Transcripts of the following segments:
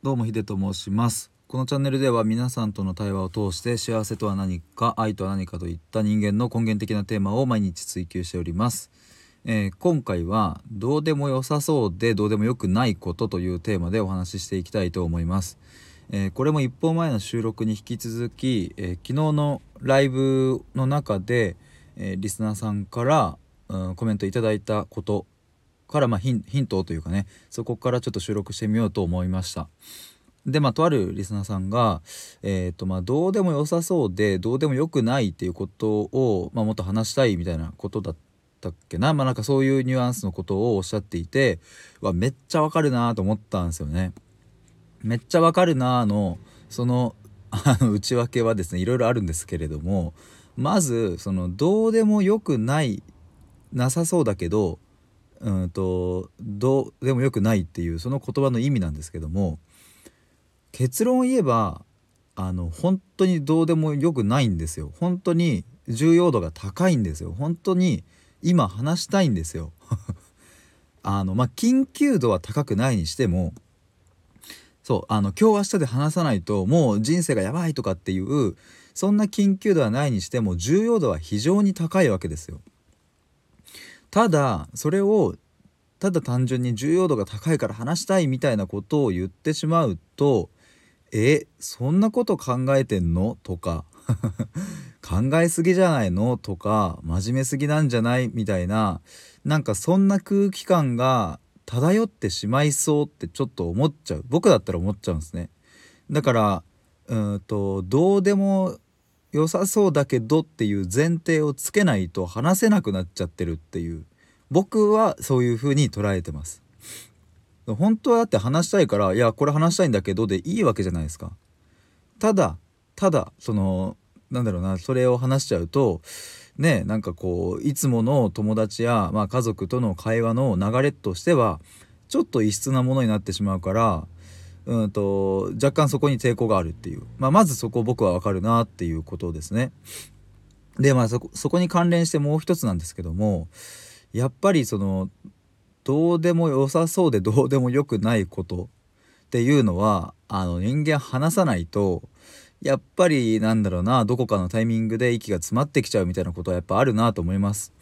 どうもヒデと申します。このチャンネルでは皆さんとの対話を通して幸せとは何か愛とは何かといった人間の根源的なテーマを毎日追求しております、えー今回はどうでも良さそうでどうでもよくないことというテーマでお話ししていきたいと思います、えーこれも一本前の収録に引き続き、えー昨日のライブの中で、えーリスナーさんから、うんコメントいただいたことから、まあ、ヒンヒントというかねそこからちょっと収録してみようと思いましたでまあとあるリスナーさんが、えーとまあ、どうでも良さそうでどうでもよくないっていうことを、まあ、もっと話したいみたいなことだったっけな？まあなんかそういうニュアンスのことをおっしゃっていてわめっちゃわかるなと思ったんですよね。めっちゃわかるなのそのあの内訳はですねいろいろあるんですけれどもまずそのどうでもよくないなさそうだけどうんとどうでもよくないっていうその言葉の意味なんですけども結論を言えばあの本当にどうでもよくないんですよ。本当に重要度が高いんですよ。本当に今話したいんですよ。あのまあ緊急度は高くないにしてもそうあの今日明日で話さないともう人生がやばいとかっていうそんな緊急度はないにしても重要度は非常に高いわけですよ。ただそれをただ単純に重要度が高いから話したいみたいなことを言ってしまうと「えそんなこと考えてんの?」とか「考えすぎじゃないの?」とか「真面目すぎなんじゃない?」みたいななんかそんな空気感が漂ってしまいそうってちょっと思っちゃう僕だったら思っちゃうんですね。だからうんとどうでも良さそうだけどっていう前提をつけないと話せなくなっちゃってるっていう。僕はそういう風に捉えてます。本当はだって話したいからいやこれ話したいんだけどでいいわけじゃないですか。ただただそのなんだろうなそれを話しちゃうとねなんかこういつもの友達や、まあ、家族との会話の流れとしてはちょっと異質なものになってしまうからうんと若干そこに抵抗があるっていう、まあ、まずそこ僕は分かるなっていうことですね。でまあそこそこに関連してもう一つなんですけどもやっぱりそのどうでも良さそうでどうでもよくないことっていうのはあの人間話さないとやっぱりなんだろうなどこかのタイミングで息が詰まってきちゃうみたいなことはやっぱあるなと思います。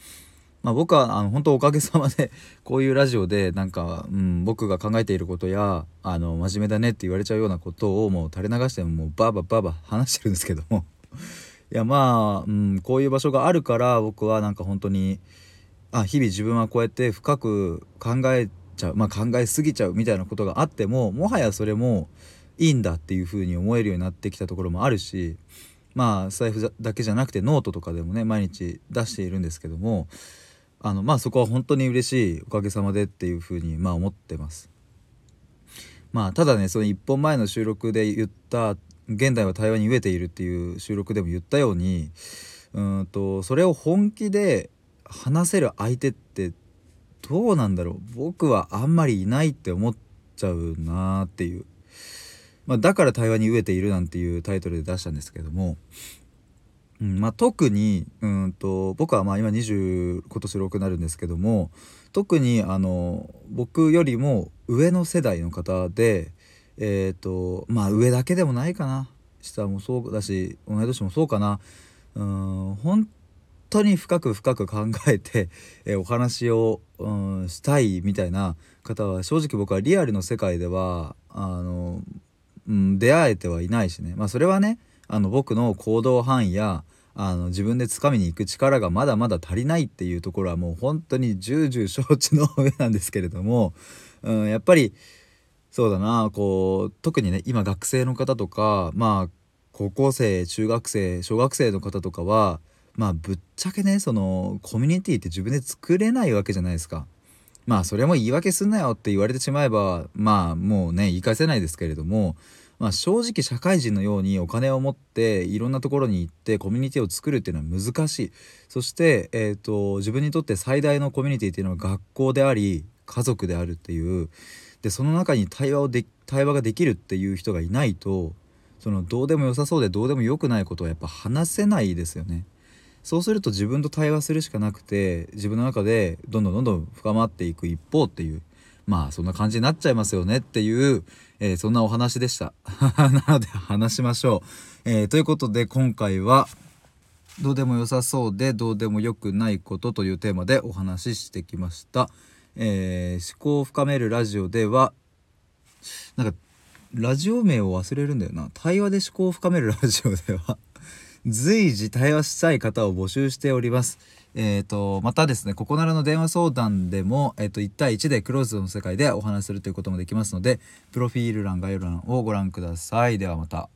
まあ、僕はあの本当おかげさまで こういうラジオでなんか、うん、僕が考えていることやあの真面目だねって言われちゃうようなことをもう垂れ流してもうバーバーバーバー話してるんですけども。いやまあ、うん、こういう場所があるから僕はなんか本当にあ日々自分はこうやって深く考えちゃう、まあ、考えすぎちゃうみたいなことがあってももはやそれもいいんだっていうふうに思えるようになってきたところもあるしまあ財布だけじゃなくてノートとかでもね毎日出しているんですけどもあのまあそこは本当に嬉しいおかげさまでっていうふうにまあ思ってます。まあただねその1本前の収録で言った「現代は対話に飢えている」っていう収録でも言ったようにうんとそれを本気で話せる相手ってどうなんだろう僕はあんまりいないって思っちゃうなーっていう、まあ、だから対話に飢えているなんていうタイトルで出したんですけども、うんまあ、特にうんと僕はまあ今20今年6になるんですけども特にあの僕よりも上の世代の方でえっ、とまあ上だけでもないかな。下もそうだし同い年もそうかな。うん本当に深く深く考えて、えーお話を、うん、したいみたいな方は正直僕はリアルの世界ではあの、うん、出会えてはいないしね。まあそれはねあの僕の行動範囲やあの自分で掴みに行く力がまだまだ足りないっていうところはもう本当に重々承知の上なんですけれども、うん、やっぱりそうだなこう特にね今学生の方とかまあ高校生中学生小学生の方とかはまあぶっちゃけねそのコミュニティって自分で作れないわけじゃないですか。まあそれも言い訳すんなよって言われてしまえばまあもうね言い返せないですけれども、まあ、正直社会人のようにお金を持っていろんなところに行ってコミュニティを作るっていうのは難しい。そして、えー、と自分にとって最大のコミュニティっていうのは学校であり家族であるっていう。でその中に対話をで対話ができるっていう人がいないとそのどうでも良さそうでどうでも良くないことはやっぱ話せないですよね。そうすると自分と対話するしかなくて自分の中でどんどんどんどん深まっていく一方っていう。まあそんな感じになっちゃいますよねっていう、えーそんなお話でした。なので話しましょう、えーということで今回はどうでも良さそうでどうでもよくないことというテーマでお話ししてきました、えー思考を深めるラジオではなんかラジオ名を忘れるんだよな。対話で思考を深めるラジオでは。随時対話したい方を募集しておりますえー、とまたですねここならの電話相談でも、えー、と1対1でクローズの世界でお話しするということもできますのでプロフィール欄概要欄をご覧くださいではまた。